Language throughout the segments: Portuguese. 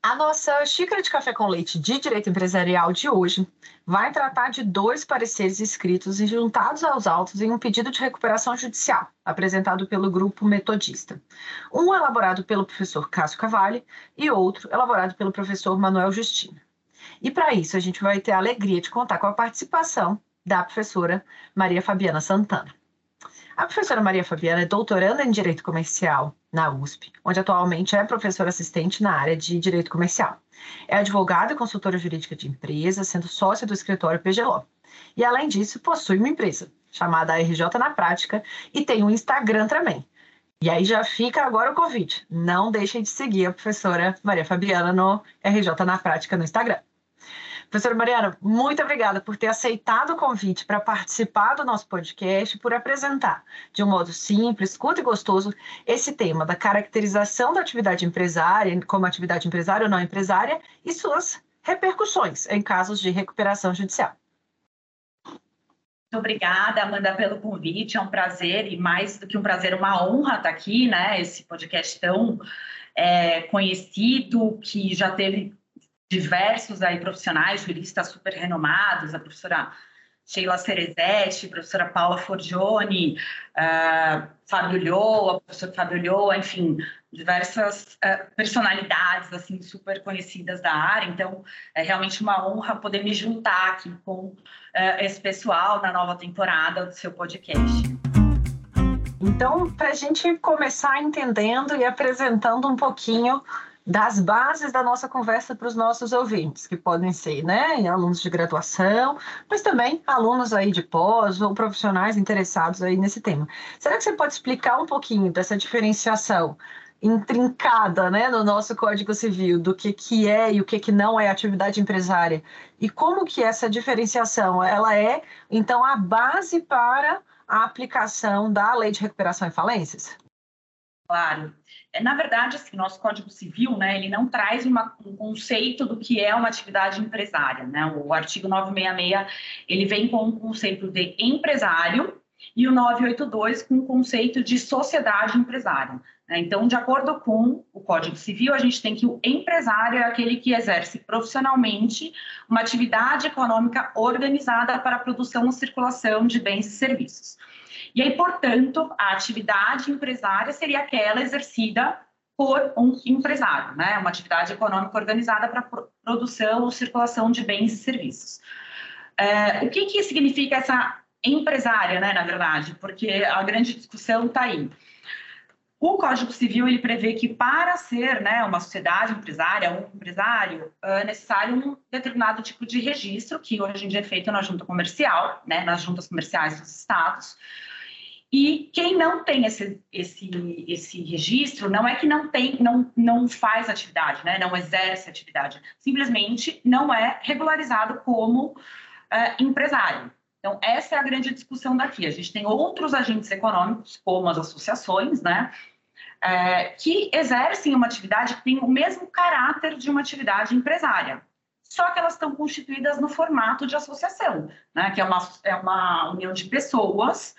A nossa xícara de café com leite de direito empresarial de hoje vai tratar de dois pareceres escritos e juntados aos autos em um pedido de recuperação judicial, apresentado pelo grupo metodista. Um elaborado pelo professor Cássio Cavalli e outro elaborado pelo professor Manuel Justino. E para isso a gente vai ter a alegria de contar com a participação da professora Maria Fabiana Santana. A professora Maria Fabiana é doutoranda em Direito Comercial na USP, onde atualmente é professora assistente na área de Direito Comercial. É advogada e consultora jurídica de empresas, sendo sócia do escritório PGLO. E, além disso, possui uma empresa, chamada RJ na Prática, e tem um Instagram também. E aí já fica agora o convite. Não deixem de seguir a professora Maria Fabiana no RJ na Prática no Instagram. Professora Mariana, muito obrigada por ter aceitado o convite para participar do nosso podcast, por apresentar de um modo simples, curto e gostoso esse tema da caracterização da atividade empresária, como atividade empresária ou não empresária, e suas repercussões em casos de recuperação judicial. Muito obrigada, Amanda, pelo convite. É um prazer e mais do que um prazer, uma honra estar aqui, né? Esse podcast tão é, conhecido que já teve diversos aí profissionais, juristas super renomados, a professora Sheila Cerezetti, a professora Paula Forgione, uh, Fábio Lhoa, o professor Fábio Lhoa, enfim, diversas uh, personalidades assim super conhecidas da área. Então, é realmente uma honra poder me juntar aqui com uh, esse pessoal na nova temporada do seu podcast. Então, para a gente começar entendendo e apresentando um pouquinho das bases da nossa conversa para os nossos ouvintes, que podem ser né, alunos de graduação, mas também alunos aí de pós ou profissionais interessados aí nesse tema. Será que você pode explicar um pouquinho dessa diferenciação intrincada né, no nosso Código Civil do que, que é e o que, que não é atividade empresária e como que essa diferenciação ela é, então, a base para a aplicação da Lei de Recuperação e Falências? Claro. É, na verdade, assim, nosso Código Civil, né, ele não traz uma, um conceito do que é uma atividade empresária, né? O artigo 966, ele vem com o conceito de empresário e o 982 com o conceito de sociedade empresária. Né? Então, de acordo com o Código Civil, a gente tem que o empresário é aquele que exerce profissionalmente uma atividade econômica organizada para a produção ou circulação de bens e serviços. E aí, portanto, a atividade empresária seria aquela exercida por um empresário, né? Uma atividade econômica organizada para produção ou circulação de bens e serviços. É, o que, que significa essa empresária, né, na verdade? Porque a grande discussão está aí. O Código Civil ele prevê que para ser né, uma sociedade empresária, um empresário, é necessário um determinado tipo de registro, que hoje em dia é feito na junta comercial, né, nas juntas comerciais dos estados, e quem não tem esse, esse, esse registro, não é que não tem, não, não faz atividade, né? não exerce atividade, simplesmente não é regularizado como uh, empresário. Então, essa é a grande discussão daqui. A gente tem outros agentes econômicos, como as associações, né? É, que exercem uma atividade que tem o mesmo caráter de uma atividade empresária. só que elas estão constituídas no formato de associação, né? que é uma, é uma união de pessoas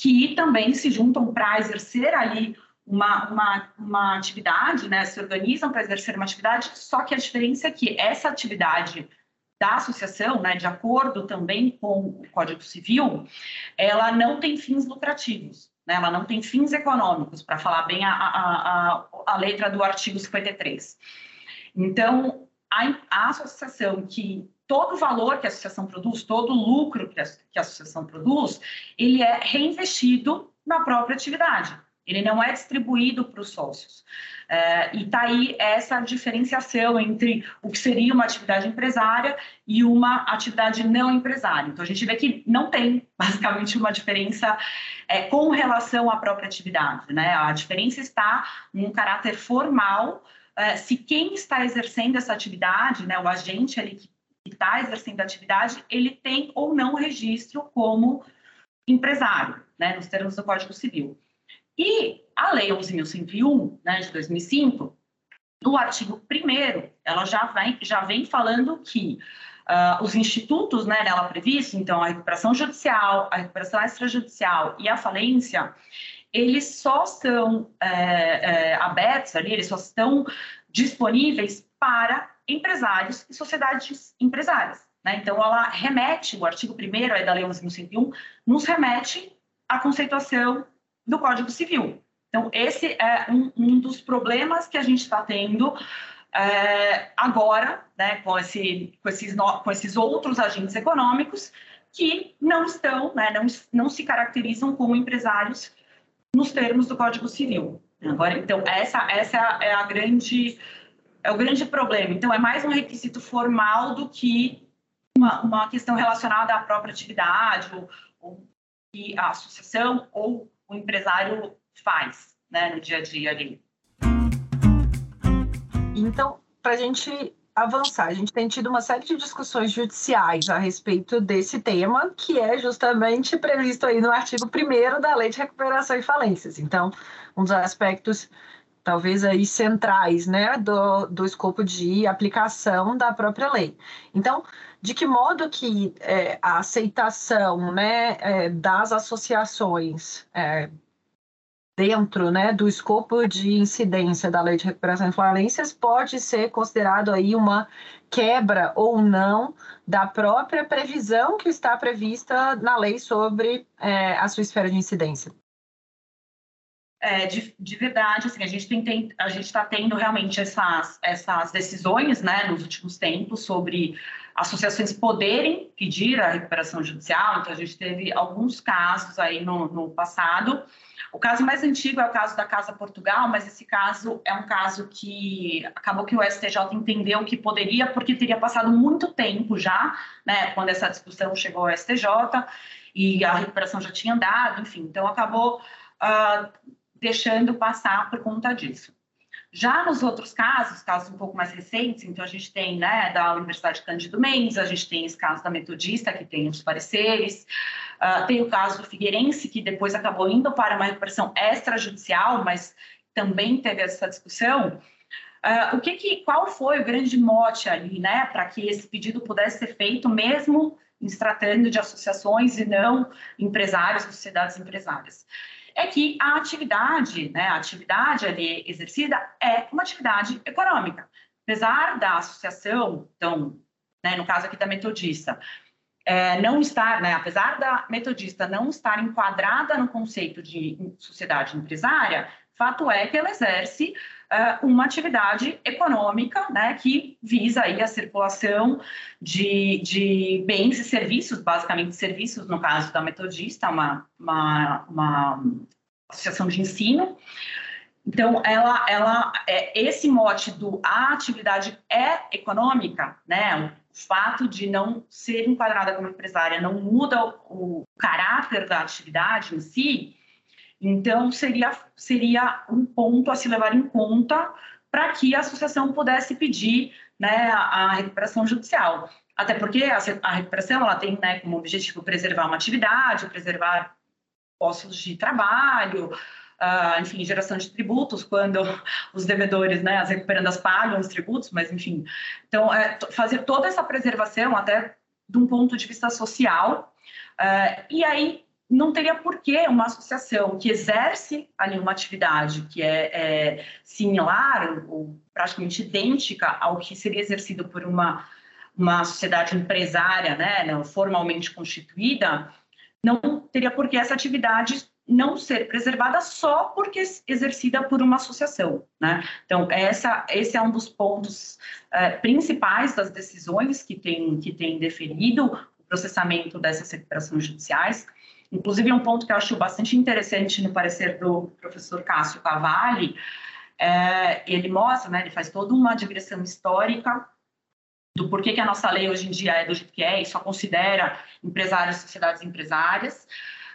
que também se juntam para exercer ali uma, uma, uma atividade, né? se organizam para exercer uma atividade, só que a diferença é que essa atividade da associação, né, de acordo também com o Código Civil, ela não tem fins lucrativos, né, ela não tem fins econômicos, para falar bem a, a, a, a, letra do artigo 53. Então, a, a associação que todo o valor que a associação produz, todo o lucro que a, associação produz, ele é reinvestido na própria atividade. Ele não é distribuído para os sócios. É, e está aí essa diferenciação entre o que seria uma atividade empresária e uma atividade não empresária. Então, a gente vê que não tem, basicamente, uma diferença é, com relação à própria atividade. Né? A diferença está num caráter formal, é, se quem está exercendo essa atividade, né, o agente ali que está exercendo a atividade, ele tem ou não registro como empresário, né, nos termos do Código Civil. E a Lei 11.101, né, de 2005, no artigo 1 ela já vem, já vem falando que uh, os institutos né, nela previstos, então a recuperação judicial, a recuperação extrajudicial e a falência, eles só são é, é, abertos ali, eles só estão disponíveis para empresários e sociedades empresárias. Né? Então, ela remete, o artigo 1 da Lei 11.101, nos remete à conceituação do Código Civil. Então, esse é um, um dos problemas que a gente está tendo é, agora, né, com, esse, com, esses no, com esses outros agentes econômicos que não estão, né, não, não se caracterizam como empresários nos termos do Código Civil. Agora, então, essa, essa é a grande é o grande problema. Então, é mais um requisito formal do que uma, uma questão relacionada à própria atividade, ou, ou que a associação ou o empresário faz né, no dia a dia ali. Então, para a gente avançar, a gente tem tido uma série de discussões judiciais a respeito desse tema, que é justamente previsto aí no artigo 1 da Lei de Recuperação e Falências. Então, um dos aspectos talvez aí centrais, né, do, do escopo de aplicação da própria lei. Então, de que modo que é, a aceitação, né, é, das associações é, dentro, né, do escopo de incidência da lei de recuperação e falências pode ser considerado aí uma quebra ou não da própria previsão que está prevista na lei sobre é, a sua esfera de incidência é, de, de, verdade, assim, a gente está tendo realmente essas, essas decisões, né, nos últimos tempos sobre associações poderem pedir a recuperação judicial. Então a gente teve alguns casos aí no, no passado. O caso mais antigo é o caso da Casa Portugal, mas esse caso é um caso que acabou que o STJ entendeu que poderia, porque teria passado muito tempo já, né, quando essa discussão chegou ao STJ e a recuperação já tinha andado, enfim, então acabou uh, deixando passar por conta disso. Já nos outros casos, casos um pouco mais recentes, então a gente tem, né, da Universidade Cândido Mendes, a gente tem esse caso da Metodista, que tem os pareceres, uh, tem o caso do Figueirense, que depois acabou indo para uma recuperação extrajudicial, mas também teve essa discussão. Uh, o que, que qual foi o grande mote ali, né, para que esse pedido pudesse ser feito, mesmo se tratando de associações e não empresários, sociedades empresárias? É que a atividade, né, a atividade ali exercida é uma atividade econômica. Apesar da associação, então, né, no caso aqui da metodista, é, não estar, né, apesar da metodista não estar enquadrada no conceito de sociedade empresária, fato é que ela exerce uh, uma atividade econômica, né, que visa aí a circulação de, de bens e serviços, basicamente serviços, no caso da metodista, uma, uma, uma associação de ensino. Então, ela, ela, é, esse mote do a atividade é econômica, né, o fato de não ser enquadrada como empresária não muda o, o caráter da atividade em si, então, seria, seria um ponto a se levar em conta para que a associação pudesse pedir né, a, recuperação judicial. Até porque a, a recuperação ela tem né, como objetivo preservar uma atividade, preservar postos de trabalho, uh, enfim, geração de tributos, quando os devedores, né, as recuperandas pagam os tributos, mas enfim. Então, é, fazer toda essa preservação, até de um ponto de vista social, uh, e aí não teria por que uma associação que exerce ali uma atividade que é, é similar ou praticamente idêntica ao que seria exercido por uma, uma sociedade empresária, né, formalmente constituída, não teria por que essa atividade não ser preservada só porque exercida por uma associação, né? Então essa, esse é um dos pontos é, principais das decisões que tem que tem deferido o processamento dessas recuperações judiciais. Inclusive, um ponto que eu acho bastante interessante no parecer do professor Cássio Cavalli, é, ele mostra, né, ele faz toda uma digressão histórica do porquê que a nossa lei hoje em dia é do jeito que é e só considera empresários sociedades empresárias.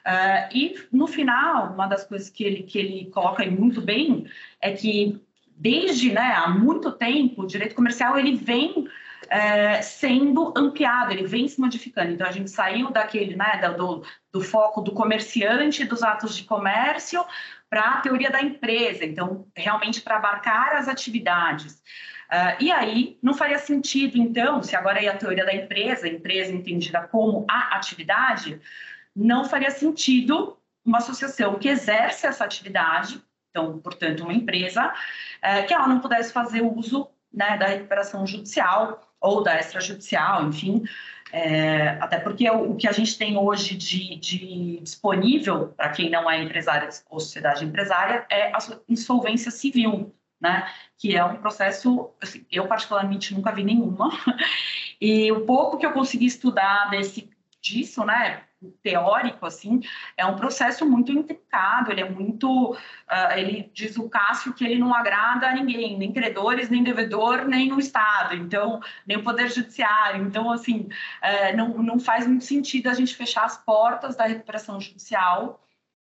Uh, e, no final, uma das coisas que ele, que ele coloca muito bem é que, desde né, há muito tempo, o direito comercial ele vem é, sendo ampliado, ele vem se modificando. Então, a gente saiu daquele, né, do, do foco do comerciante, dos atos de comércio, para a teoria da empresa. Então, realmente para abarcar as atividades. Uh, e aí, não faria sentido, então, se agora é a teoria da empresa, empresa entendida como a atividade, não faria sentido uma associação que exerce essa atividade, então, portanto, uma empresa, uh, que ela não pudesse fazer uso né, da recuperação judicial ou da extrajudicial, enfim, é, até porque o, o, que a gente tem hoje de, de disponível para quem não é empresário ou sociedade empresária é a insolvência civil, né? Que é um processo, assim, eu particularmente nunca vi nenhuma, e o pouco que eu consegui estudar desse disso, né? Teórico, assim, é um processo muito intricado, ele é muito, uh, ele diz o Cássio que ele não agrada a ninguém, nem credores, nem devedor, nem o Estado, então, nem o Poder Judiciário, então, assim, uh, não, não faz muito sentido a gente fechar as portas da recuperação judicial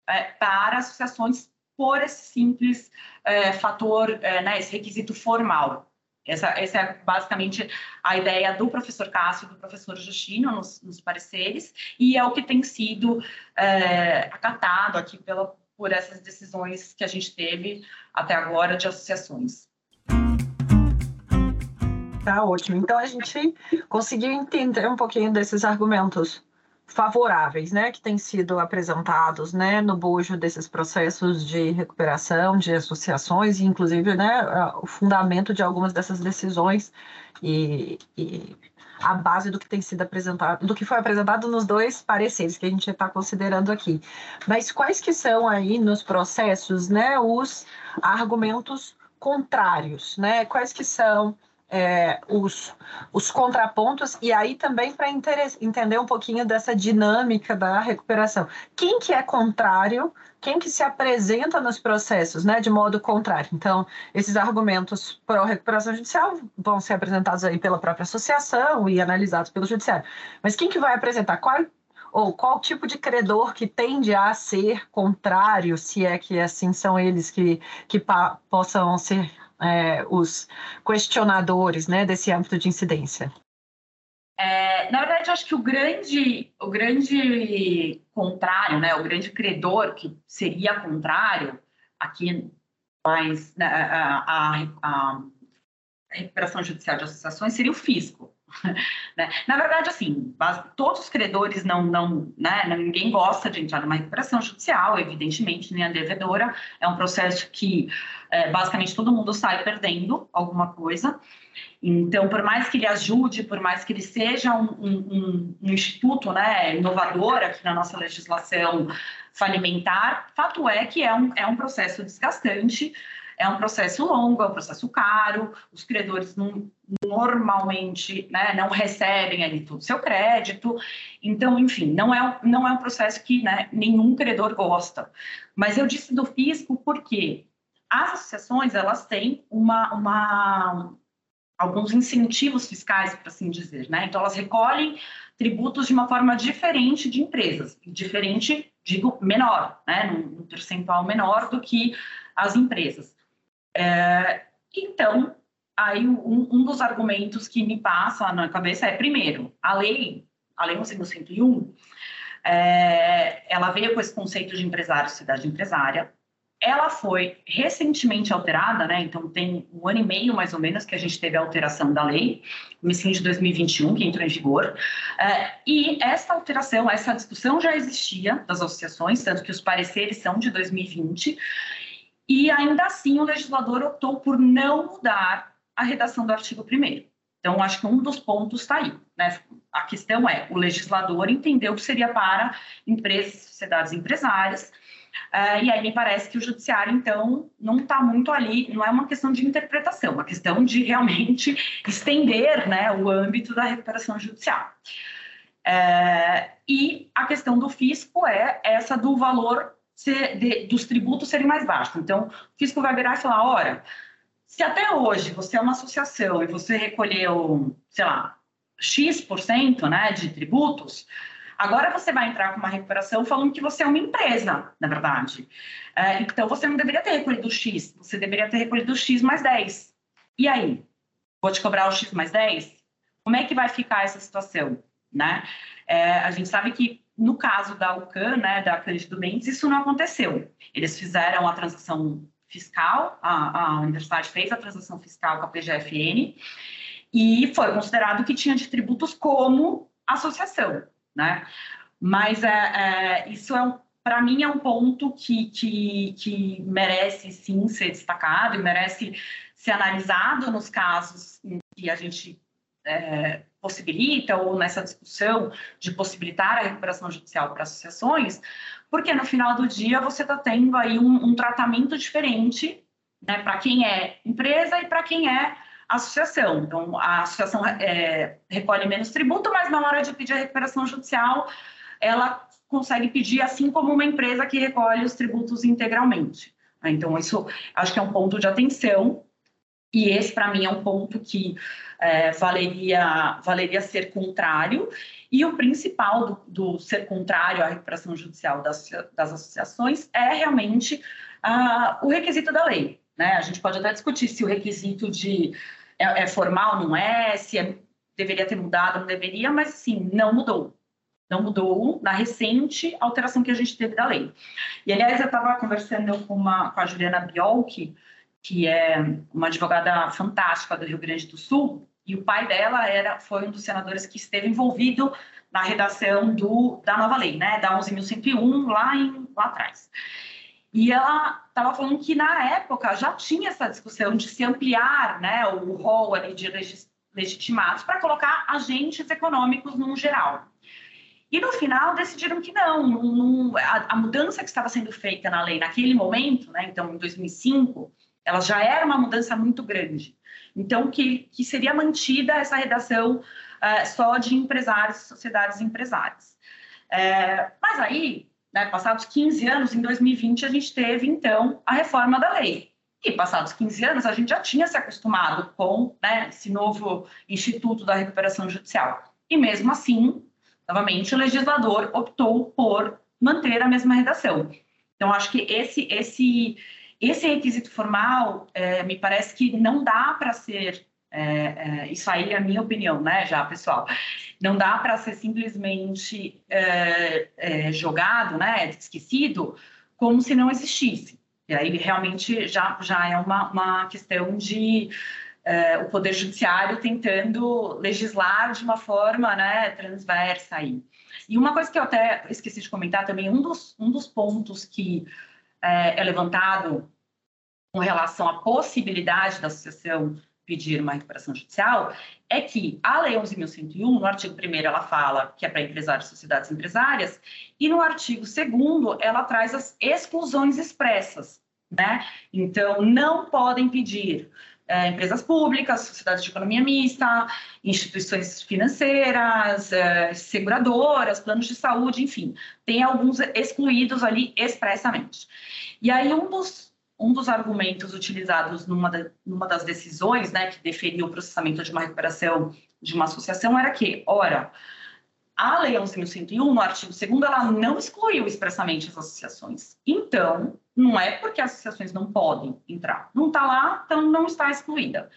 uh, para associações por esse simples é, fator, né, esse requisito formal. Essa, essa, é basicamente a ideia do professor Cássio e do professor Justino nos, nos, pareceres, e é o que tem sido é, acatado aqui pela, por essas decisões que a gente teve até agora de associações. Tá ótimo. Então a gente conseguiu entender um pouquinho desses argumentos favoráveis, né, que têm sido apresentados, né, no bojo desses processos de recuperação, de associações, e inclusive, né, o fundamento de algumas dessas decisões e, e a base do que tem sido apresentado, do que foi apresentado nos dois pareceres que a gente está considerando aqui. Mas quais que são aí nos processos, né, os argumentos contrários, né? Quais que são é, os, os contrapontos e aí também para entender um pouquinho dessa dinâmica da recuperação. Quem que é contrário, quem que se apresenta nos processos, né, de modo contrário. Então, esses argumentos para a recuperação judicial vão ser apresentados aí pela própria associação e analisados pelo judiciário. Mas quem que vai apresentar? Qual ou qual tipo de credor que tende a ser contrário, se é que assim são eles que, que possam ser é, os questionadores né, desse âmbito de incidência? É, na verdade, acho que o grande, o grande contrário, né, o grande credor que seria contrário aqui, mas né, a, a, a recuperação judicial de associações seria o fisco. Né? Na verdade, assim, todos os credores não, não, né, ninguém gosta de entrar numa recuperação judicial, evidentemente, nem a devedora. É um processo que é, basicamente todo mundo sai perdendo alguma coisa. Então, por mais que ele ajude, por mais que ele seja um, um, um instituto né, inovador aqui na nossa legislação falimentar, fato é que é um, é um processo desgastante, é um processo longo, é um processo caro, os credores não, normalmente né, não recebem ali todo o seu crédito, então, enfim, não é, não é um processo que né, nenhum credor gosta. Mas eu disse do fisco porque as associações, elas têm uma, uma alguns incentivos fiscais, para assim dizer, né? Então, elas recolhem tributos de uma forma diferente de empresas, diferente, digo, menor, né? Num percentual menor do que as empresas. É, então, aí um, um, dos argumentos que me passa na cabeça é, primeiro, a lei, a lei 1101, é, ela veio com esse conceito de empresário, cidade empresária, ela foi recentemente alterada, né? Então tem um ano e meio mais ou menos que a gente teve a alteração da lei, comecinho de 2021 que entrou em vigor. É, e essa alteração, essa discussão já existia das associações, tanto que os pareceres são de 2020. E ainda assim o legislador optou por não mudar a redação do artigo 1 então, acho que um dos pontos está aí. Né? A questão é: o legislador entendeu que seria para empresas, sociedades empresárias, Uh, e aí me parece que o judiciário, então, não está muito ali, não é uma questão de interpretação, é uma questão de realmente estender né, o âmbito da recuperação judicial. Uh, e a questão do fisco é essa do valor ser, de, dos tributos serem mais baixos. Então, o fisco vai virar e falar: ora, se até hoje você é uma associação e você recolheu, sei lá, X% né, de tributos, agora você vai entrar com uma recuperação falando que você é uma empresa, na verdade. É, então você não deveria ter recolhido X, você deveria ter recolhido X mais 10. E aí? Vou te cobrar o X mais 10? Como é que vai ficar essa situação? Né? É, a gente sabe que no caso da UCAN, né, da Cândido Mendes, isso não aconteceu. Eles fizeram a transação fiscal, a, a universidade fez a transação fiscal com a PGFN e foi considerado que tinha de tributos como associação, né? Mas é, é isso é um, para mim é um ponto que, que, que merece sim ser destacado e merece ser analisado nos casos em que a gente é, possibilita ou nessa discussão de possibilitar a recuperação judicial para associações, porque no final do dia você está tendo aí um, um, tratamento diferente né, para quem é empresa e para quem é associação. Então, a associação é, recolhe menos tributo, mas na hora de pedir a recuperação judicial, ela consegue pedir assim como uma empresa que recolhe os tributos integralmente. Então, isso acho que é um ponto de atenção e esse, para mim, é um ponto que é, valeria, valeria ser contrário. E o principal do, do ser contrário à recuperação judicial das, das associações é realmente ah, o requisito da lei. Né? A gente pode até discutir se o requisito de é, é formal, não é, se é, deveria ter mudado, não deveria, mas sim, não mudou. Não mudou na recente alteração que a gente teve da lei. E, aliás, eu estava conversando com, uma, com a Juliana Biolchi, que é uma advogada fantástica do Rio Grande do Sul, e o pai dela era foi um dos senadores que esteve envolvido na redação do, da nova lei, né, da 11.101, lá, em, lá atrás. E ela estava falando que, na época, já tinha essa discussão de se ampliar né, o rol ali de legitimados para colocar agentes econômicos no geral. E, no final, decidiram que não, não a, a, mudança que estava sendo feita na lei naquele momento, né, então, em 2005, ela já era uma mudança muito grande. Então, que, que seria mantida essa redação uh, só de empresários e sociedades empresárias. Uh, mas aí, né, passados 15 anos, em 2020, a gente teve, então, a reforma da lei. E passados 15 anos, a gente já tinha se acostumado com né, esse novo Instituto da Recuperação Judicial. E mesmo assim, novamente, o legislador optou por manter a mesma redação. Então, acho que esse, esse esse requisito formal, é, me parece que não dá para ser, é, é, isso aí é a minha opinião, né, já, pessoal, não dá para ser simplesmente é, é, jogado, né, esquecido, como se não existisse. E aí realmente já, já é uma, uma questão de é, o Poder Judiciário tentando legislar de uma forma né, transversa aí. E uma coisa que eu até esqueci de comentar também, um dos, um dos pontos que é, é levantado com relação à possibilidade da associação pedir uma recuperação judicial é que a Lei 11.101, no artigo 1 ela fala que é para empresários e sociedades empresárias, e no artigo 2 ela traz as exclusões expressas, né? Então, não podem pedir é, empresas públicas, sociedades de economia mista, instituições financeiras, é, seguradoras, planos de saúde, enfim, tem alguns excluídos ali expressamente. E aí, um dos um dos argumentos utilizados numa, numa das decisões né, que deferiu o processamento de uma recuperação de uma associação era que, ora, a Lei 11.101, no artigo 2 ela não excluiu expressamente as associações. Então, não é porque as associações não podem entrar. Não está lá, então não está excluída.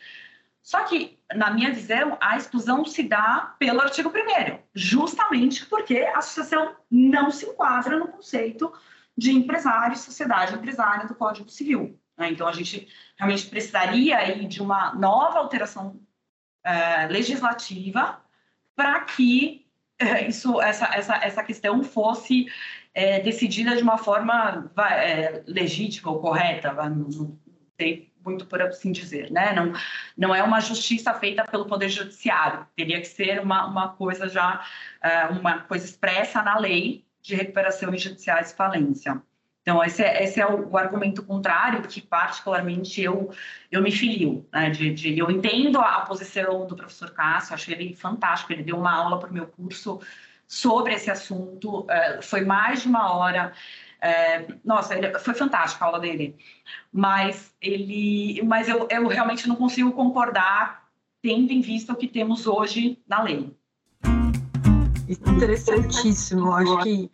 Só que, na minha visão, a exclusão se dá pelo artigo 1 justamente porque a associação não se enquadra no conceito de empresário e sociedade empresária do Código Civil. Né? Então, a gente realmente precisaria aí de uma nova alteração uh, legislativa para que uh, isso, essa, essa, essa questão fosse uh, decidida de uma forma legítima ou correta, não, sei muito por assim dizer, né? Não, não é uma justiça feita pelo Poder Judiciário, teria que ser uma, uma coisa já, uma coisa expressa na lei de recuperação judiciais falência. Então, esse é, esse é o, o, argumento contrário que, particularmente, eu, eu me filio. Né? De, de, eu entendo a, a, posição do professor Cássio, acho ele fantástico. Ele deu uma aula para o meu curso sobre esse assunto, uh, foi mais de uma hora. Uh, nossa, ele, foi fantástica a aula dele. Mas, ele, mas eu, eu realmente não consigo concordar, tendo em vista o que temos hoje na lei. Interessantíssimo. Acho que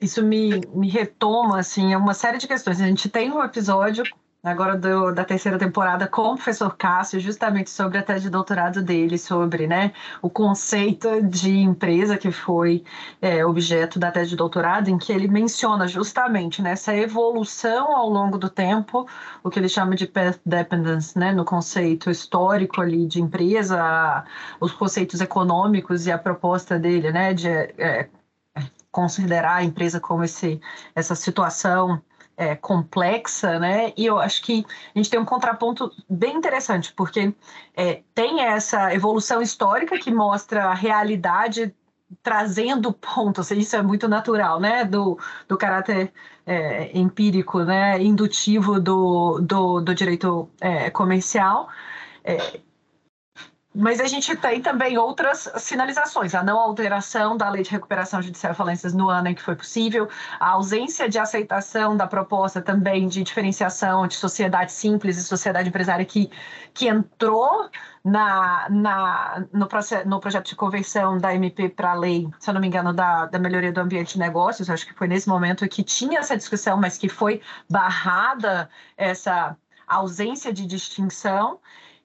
isso me, me retoma, assim, uma série de questões. A gente tem um episódio agora do, da terceira temporada com o professor Cássio, justamente sobre a tese de doutorado dele, sobre né, o conceito de empresa que foi é, objeto da tese de doutorado, em que ele menciona justamente né, essa evolução ao longo do tempo, o que ele chama de path dependence, né, no conceito histórico ali de empresa, os conceitos econômicos e a proposta dele né, de é, considerar a empresa como esse, essa situação é, complexa, né? E eu acho que a gente tem um contraponto bem interessante, porque é, tem essa evolução histórica que mostra a realidade trazendo pontos, isso é muito natural, né? Do, do caráter é, empírico, né? Indutivo do, do, do direito é, comercial. É, mas a gente tem também outras sinalizações, a não alteração da lei de recuperação judicial e falências no ano em que foi possível, a ausência de aceitação da proposta também de diferenciação de sociedade simples e sociedade empresária que, que entrou na, na, no, no projeto de conversão da MP para a lei, se eu não me engano, da, da melhoria do ambiente de negócios, acho que foi nesse momento que tinha essa discussão, mas que foi barrada essa ausência de distinção.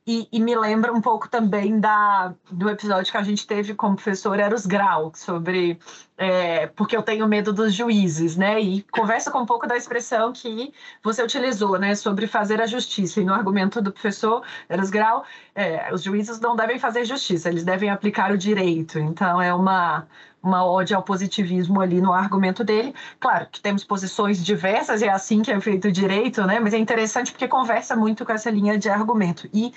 E, e, me lembra um pouco também da, do episódio que a gente teve com o professor Eros Grau, sobre é, porque eu tenho medo dos juízes, né? E conversa com um pouco da expressão que você utilizou, né? Sobre fazer a justiça. E no argumento do professor Eros Grau, é, os juízes não devem fazer justiça, eles devem aplicar o direito. Então, é uma, uma ode ao positivismo ali no argumento dele. Claro que temos posições diversas, é assim que é feito o direito, né? Mas é interessante porque conversa muito com essa linha de argumento. E,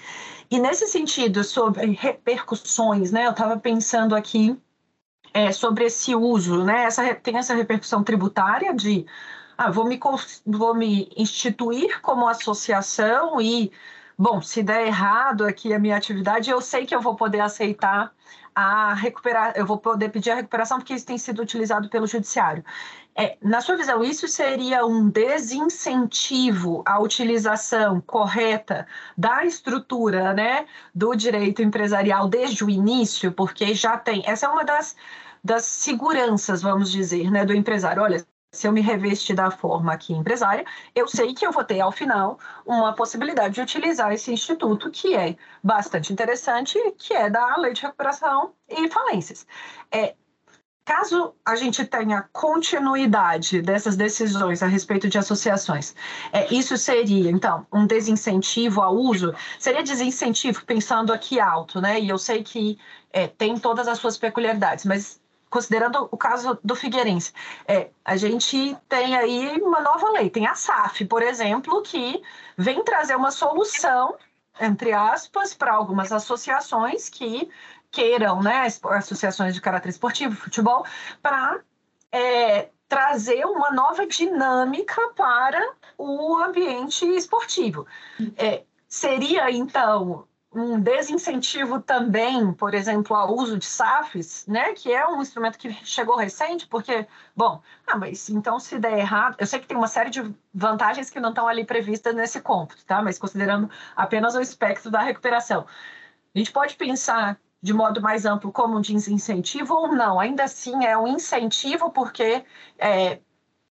e nesse sentido, sobre repercussões, né? Eu estava pensando aqui é, sobre esse uso, né? Essa, tem essa repercussão tributária de ah, vou me, vou me instituir como associação e, bom, se der errado aqui a minha atividade, eu sei que eu vou poder aceitar a recuperar, eu vou poder pedir a recuperação porque isso tem sido utilizado pelo judiciário. É, na sua visão, isso seria um desincentivo à utilização correta da estrutura, né, do direito empresarial desde o início, porque já tem. Essa é uma das, das seguranças, vamos dizer, né, do empresário. Olha, se eu me revestir da forma aqui empresária, eu sei que eu vou ter, ao final, uma possibilidade de utilizar esse instituto, que é bastante interessante, que é da lei de recuperação e falências. É, caso a gente tenha continuidade dessas decisões a respeito de associações, é, isso seria, então, um desincentivo ao uso? Seria desincentivo, pensando aqui alto, né? E eu sei que é, tem todas as suas peculiaridades, mas considerando o caso do Figueirense, é, a gente tem aí uma nova lei, tem a SAF, por exemplo, que vem trazer uma solução, entre aspas, para algumas associações que queiram, né, associações de caráter esportivo, futebol, para é, trazer uma nova dinâmica para o ambiente esportivo. É, seria, então, um desincentivo também, por exemplo, ao uso de SAFs, né, que é um instrumento que chegou recente, porque, bom, ah, mas então se der errado, eu sei que tem uma série de vantagens que não estão ali previstas nesse cômputo, tá? Mas considerando apenas o espectro da recuperação, a gente pode pensar de modo mais amplo como um desincentivo ou não? Ainda assim é um incentivo porque, é,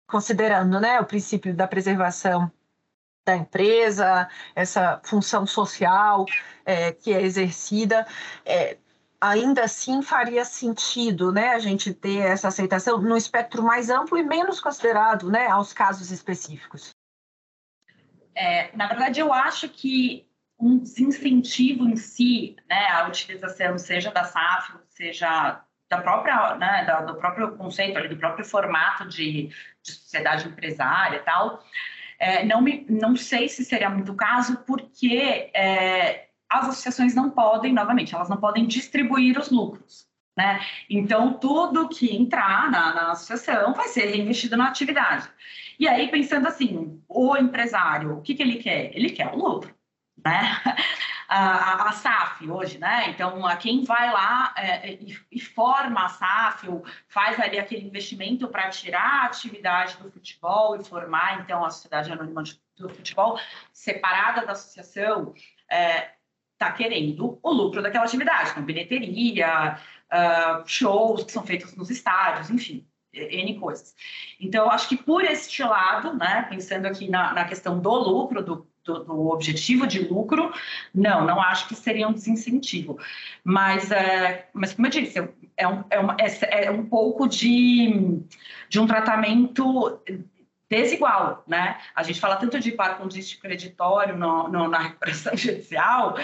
considerando, né, o princípio da preservação da empresa, essa função social é, que é exercida. É, ainda assim faria sentido, né, a gente ter essa aceitação no espectro mais amplo e menos considerado, né, aos casos específicos? É, na verdade, eu acho que um desincentivo em si, né, a utilização, seja da SAF, seja da própria, né, do próprio conceito, do próprio formato de, de sociedade empresária e tal, é, não, me, não sei se seria muito o caso, porque é, as associações não podem, novamente, elas não podem distribuir os lucros. Né? Então, tudo que entrar na, na associação vai ser reinvestido na atividade. E aí, pensando assim, o empresário, o que, que ele quer? Ele quer o lucro. Né? A, a, SAF hoje, né? Então, a quem vai lá é, e, e, forma a SAF, ou faz ali aquele investimento para tirar a atividade do futebol e formar, então, a Sociedade Anônima do Futebol separada da associação, é, está querendo o lucro daquela atividade, então bilheteria, uh, shows que são feitos nos estádios, enfim, N coisas. Então, acho que por este lado, né, pensando aqui na, na questão do lucro, do, do, do, objetivo de lucro, não, não acho que seria um desincentivo. Mas, é, mas como eu disse, é um, é, uma, é, é um pouco de, de um tratamento desigual, né? A gente fala tanto de par condício creditório no, no, na recuperação judicial,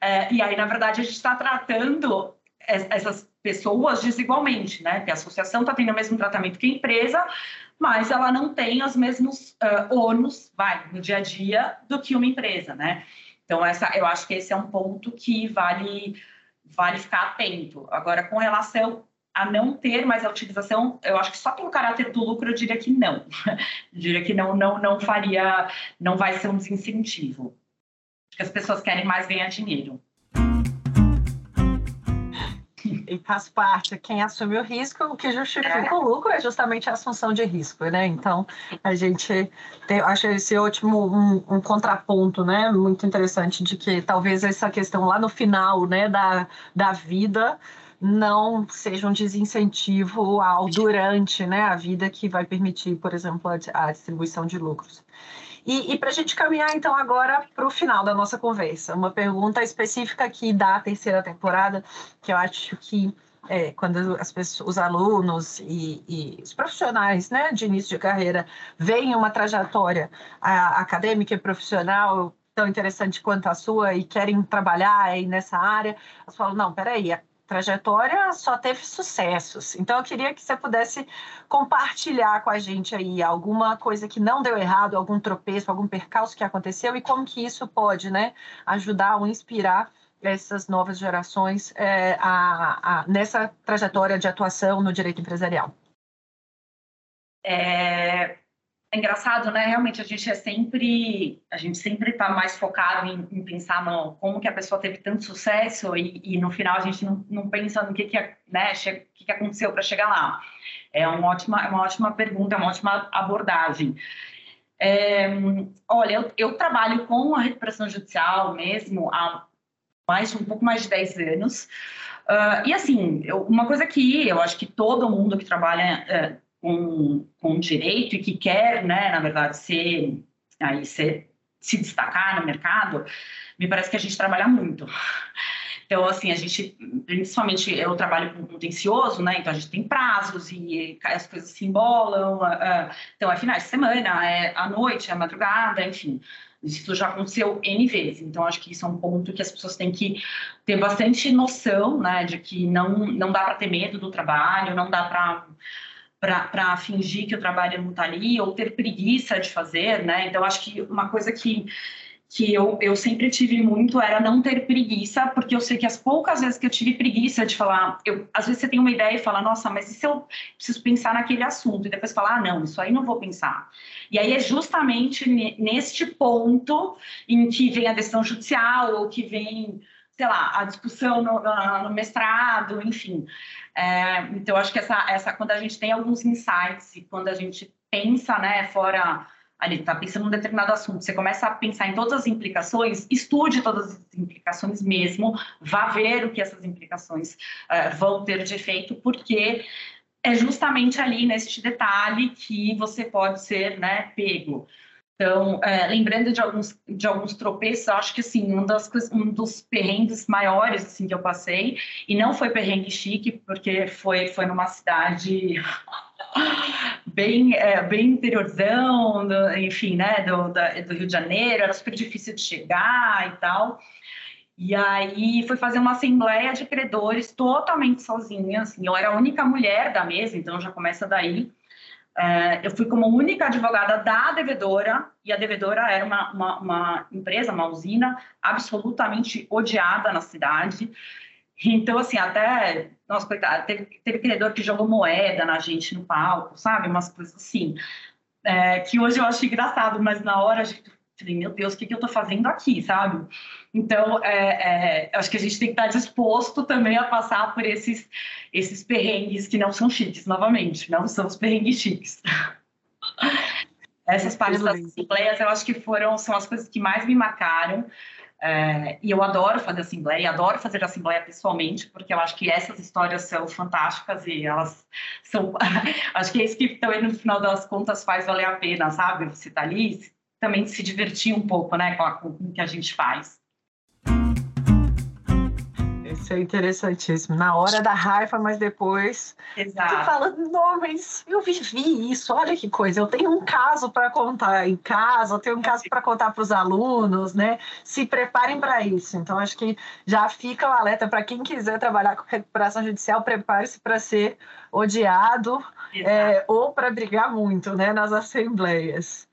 é, e aí, na verdade, a gente está tratando essas pessoas desigualmente, né? Porque a associação está tendo o mesmo tratamento que a empresa, mas ela não tem os mesmos uh, ônus, vai, no dia a dia, do que uma empresa, né? Então, essa, eu acho que esse é um ponto que vale, vale ficar atento. Agora, com relação a não ter mais a utilização, eu acho que só pelo caráter do lucro eu diria que não. eu diria que não, não, não faria, não vai ser um desincentivo. Acho que as pessoas querem mais ganhar dinheiro. E faz parte, quem assume o risco, o que justifica o lucro é justamente a assunção de risco, né? Então, a gente tem, acho esse ótimo um, um, contraponto, né? Muito interessante de que talvez essa questão lá no final, né, da, da vida não seja um desincentivo ao durante né, a vida que vai permitir, por exemplo, a, a distribuição de lucros. E, e para a gente caminhar, então, agora para o final da nossa conversa, uma pergunta específica aqui da terceira temporada, que eu acho que é, quando as pessoas, os alunos e, e, os profissionais né, de início de carreira veem uma trajetória a, acadêmica e profissional tão interessante quanto a sua e querem trabalhar aí nessa área, elas falam, não, peraí, trajetória só teve sucessos. Então, eu queria que você pudesse compartilhar com a gente aí alguma coisa que não deu errado, algum tropeço, algum percalço que aconteceu e como que isso pode né, ajudar ou inspirar essas novas gerações é, a, a, nessa trajetória de atuação no direito empresarial. É, é engraçado, né? Realmente a gente é sempre, a gente sempre está mais focado em, em, pensar no como que a pessoa teve tanto sucesso e, e no final a gente não, não, pensa no que que, né, que, que aconteceu para chegar lá. É uma ótima, é uma ótima pergunta, é uma ótima abordagem. É, olha, eu, eu, trabalho com a recuperação judicial mesmo há mais um pouco mais de 10 anos. Uh, e assim, eu, uma coisa que eu acho que todo mundo que trabalha uh, com, com direito e que quer, né, na verdade, ser, aí, ser, se destacar no mercado, me parece que a gente trabalha muito. Então, assim, a gente, principalmente eu trabalho com contencioso, né? Então a gente tem prazos e as coisas se embolam. Uh, então é finais de semana, é à noite, é madrugada, enfim. Isso já aconteceu N vezes. Então, acho que isso é um ponto que as pessoas têm que ter bastante noção, né? De que não, não dá para ter medo do trabalho, não dá para para fingir que o trabalho não está ali ou ter preguiça de fazer, né? Então, acho que uma coisa que, que eu, eu sempre tive muito era não ter preguiça, porque eu sei que as poucas vezes que eu tive preguiça de falar, eu, às vezes você tem uma ideia e fala, nossa, mas e se eu preciso pensar naquele assunto? E depois falar, ah, não, isso aí não vou pensar. E aí é justamente neste ponto em que vem a decisão judicial ou que vem sei lá, a discussão no, no, no mestrado, enfim. É, então, acho que essa, essa, quando a gente tem alguns insights e quando a gente pensa, né, fora ali, está pensando num determinado assunto, você começa a pensar em todas as implicações, estude todas as implicações mesmo, vá ver o que essas implicações uh, vão ter de efeito, porque é justamente ali neste detalhe que você pode ser né, pego. Então, é, lembrando de alguns, de alguns tropeços, acho que assim, um, das, um dos perrengues maiores assim, que eu passei, e não foi perrengue chique, porque foi, foi numa cidade bem, é, bem interiorzão, do, enfim, né, do, da, do Rio de Janeiro, era super difícil de chegar e tal. E aí fui fazer uma assembleia de credores totalmente sozinha, assim, eu era a única mulher da mesa, então já começa daí. É, eu fui como única advogada da devedora, e a devedora era uma, uma, uma, empresa, uma usina absolutamente odiada na cidade. Então, assim, até, nossa, coitada, teve, teve credor que jogou moeda na gente no palco, sabe? Umas coisas assim, é, que hoje eu acho engraçado, mas na hora a gente falei, meu Deus, o que, que eu estou fazendo aqui, sabe? Então, é, é, acho que a gente tem que estar disposto também a passar por esses, esses perrengues que não são chiques, novamente, não são os perrengues chiques. Essas partes das assembleias, eu acho que foram, são as coisas que mais me marcaram. É, e eu adoro fazer assembleia, adoro fazer assembleia pessoalmente, porque eu acho que essas histórias são fantásticas e elas são. acho que é isso que também no final das contas faz valer a pena, sabe? Você tá ali, também se divertir um pouco, né, com, com o que a gente faz. Isso é interessantíssimo. Na hora da raiva, mas depois. Exato. Você fala, não, mas eu vivi isso, olha que coisa. Eu tenho um caso para contar em casa, eu tenho um caso para contar para os alunos, né? Se preparem para isso. Então, acho que já fica o alerta para quem quiser trabalhar com recuperação judicial, prepare-se para ser odiado é, ou para brigar muito, né, nas assembleias.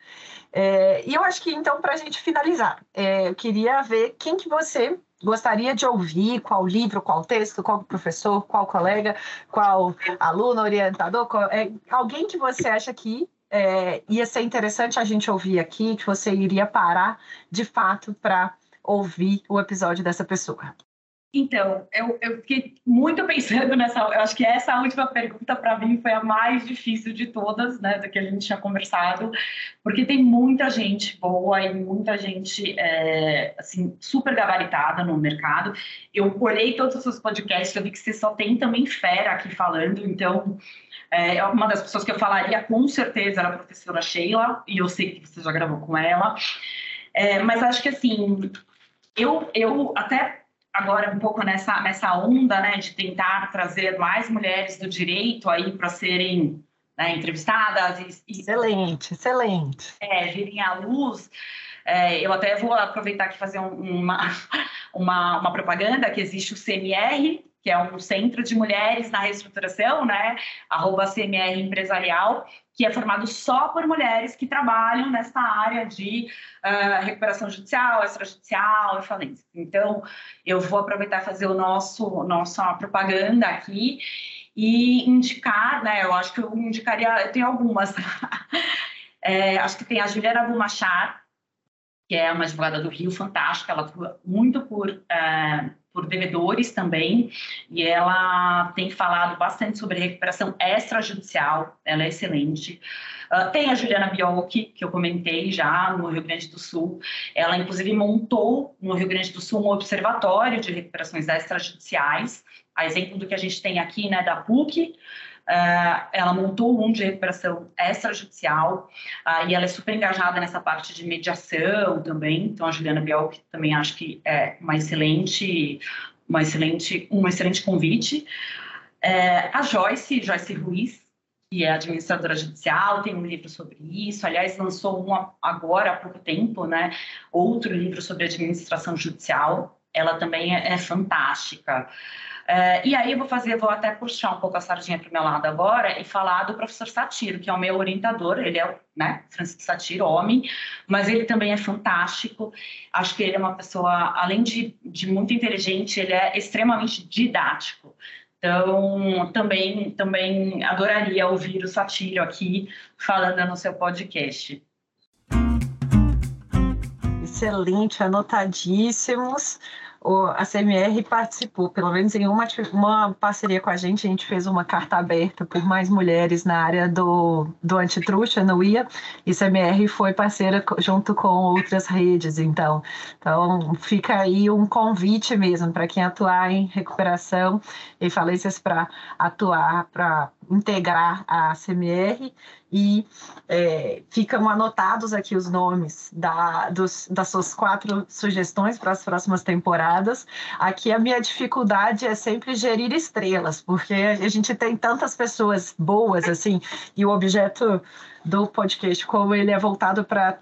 É, e eu acho que, então, para a gente finalizar, é, eu queria ver quem que você gostaria de ouvir, qual livro, qual texto, qual professor, qual colega, qual aluno, orientador, qual, é, alguém que você acha que é, ia ser interessante a gente ouvir aqui, que você iria parar de fato para ouvir o episódio dessa pessoa. Então, eu, eu fiquei muito pensando nessa. Eu acho que essa última pergunta, para mim, foi a mais difícil de todas, né, do que a gente tinha conversado, porque tem muita gente boa e muita gente, é, assim, super gabaritada no mercado. Eu olhei todos os seus podcasts, eu vi que você só tem também fera aqui falando, então. É, uma das pessoas que eu falaria com certeza era a professora Sheila, e eu sei que você já gravou com ela. É, mas acho que, assim, eu, eu até agora um pouco nessa, nessa onda né, de tentar trazer mais mulheres do direito aí para serem né, entrevistadas. E, excelente, excelente. É, virem à luz. É, eu até vou aproveitar aqui fazer uma, uma, uma propaganda que existe o CMR, que é um centro de mulheres na reestruturação, né? Arroba CMR Empresarial, que é formado só por mulheres que trabalham nessa área de uh, recuperação judicial, extrajudicial e falência. Então, eu vou aproveitar e fazer o nosso nossa propaganda aqui e indicar, né? Eu acho que eu indicaria, eu tenho algumas. é, acho que tem a Juliana Bumachar, que é uma advogada do Rio, fantástica, ela atua muito por, uh, por devedores também, e ela tem falado bastante sobre recuperação extrajudicial, ela é excelente. Uh, tem a Juliana Biolchi, que eu comentei já no Rio Grande do Sul, ela inclusive montou no Rio Grande do Sul um observatório de recuperações extrajudiciais, a exemplo do que a gente tem aqui, né, da PUC, ela montou um de recuperação extrajudicial uh, e ela é super engajada nessa parte de mediação também. Então, a Juliana Biel, que também acho que é uma excelente, uma excelente, um excelente convite. Uh, a Joyce, Joyce Ruiz, que é administradora judicial, tem um livro sobre isso. Aliás, lançou um agora há pouco tempo, né? Outro livro sobre administração judicial. Ela também é, é fantástica. Uh, e aí eu vou fazer, vou até puxar um pouco a sardinha para o meu lado agora e falar do professor Satiro, que é o meu orientador, ele é, né, Francisco Satiro, homem, mas ele também é fantástico. Acho que ele é uma pessoa, além de, de muito inteligente, ele é extremamente didático. Então, também, também adoraria ouvir o Satiro aqui falando no seu podcast. Excelente, anotadíssimos a CMR participou, pelo menos em uma, uma parceria com a gente, a gente fez uma carta aberta por mais mulheres na área do, do antitruxa, no IA, e CMR foi parceira junto com outras redes, então. Então, fica aí um convite mesmo para quem atuar em recuperação e falências para atuar, para integrar a CMR e é, ficam anotados aqui os nomes da, dos, das suas quatro sugestões para as próximas temporadas. Aqui a minha dificuldade é sempre gerir estrelas, porque a gente tem tantas pessoas boas assim, e o objeto do podcast, como ele é voltado para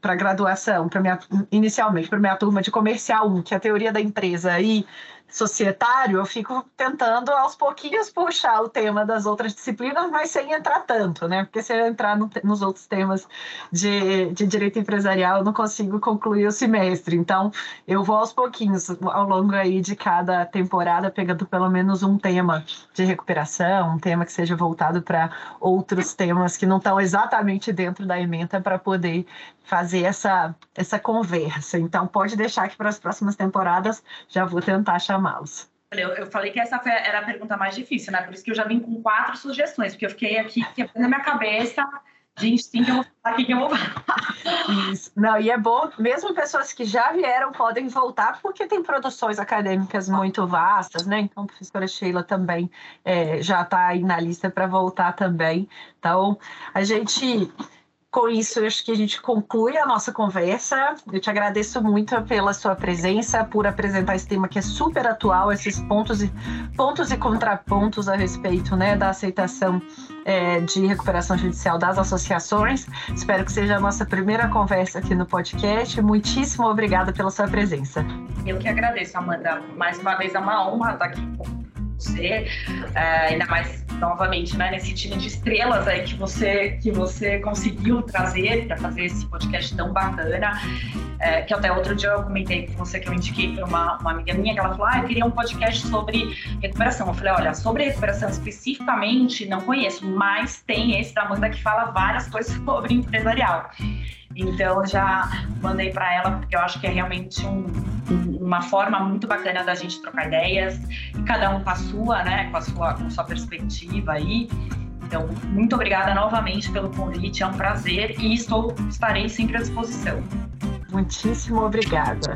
para graduação, para minha inicialmente para minha turma de comercial 1, que é a teoria da empresa e societário, eu fico tentando aos pouquinhos puxar o tema das outras disciplinas, mas sem entrar tanto, né? Porque se eu entrar no, nos outros temas de, de direito empresarial, eu não consigo concluir o semestre. Então, eu vou aos pouquinhos, ao longo aí de cada temporada, pegando pelo menos um tema de recuperação, um tema que seja voltado para outros temas que não estão exatamente dentro da ementa para poder fazer essa, essa conversa. Então, pode deixar que para as próximas temporadas já vou tentar chamá-los. Eu, eu, falei que essa era a pergunta mais difícil, né? Por isso que eu já vim com quatro sugestões, porque eu fiquei aqui quebrando a minha cabeça. Gente, tem que eu vou falar, o que eu vou falar? Isso. Não, e é bom, mesmo pessoas que já vieram podem voltar, porque tem produções acadêmicas muito vastas, né? Então, a professora Sheila também é, já está aí na lista para voltar também. Então, a gente com isso, acho que a gente conclui a nossa conversa. Eu te agradeço muito pela sua presença, por apresentar esse tema que é super atual, esses pontos e, pontos e contrapontos a respeito né, da aceitação é, de recuperação judicial das associações. Espero que seja a nossa primeira conversa aqui no podcast. Muitíssimo obrigada pela sua presença. Eu que agradeço, Amanda. Mais uma vez é uma honra estar aqui com você, é, ainda mais novamente, né, nesse time de estrelas aí que você que você conseguiu trazer para fazer esse podcast tão bacana. É, que até outro dia eu comentei com você que eu indiquei para uma, uma amiga minha que ela falou: ah, eu queria um podcast sobre recuperação. Eu falei: olha, sobre recuperação especificamente não conheço, mas tem esse da Amanda que fala várias coisas sobre empresarial. Então já mandei para ela porque eu acho que é realmente um, uma forma muito bacana da gente trocar ideias, cada um com a sua, né, com a sua, com a sua perspectiva aí. Então, muito obrigada novamente pelo convite, é um prazer e estou estarei sempre à disposição. Muitíssimo obrigada.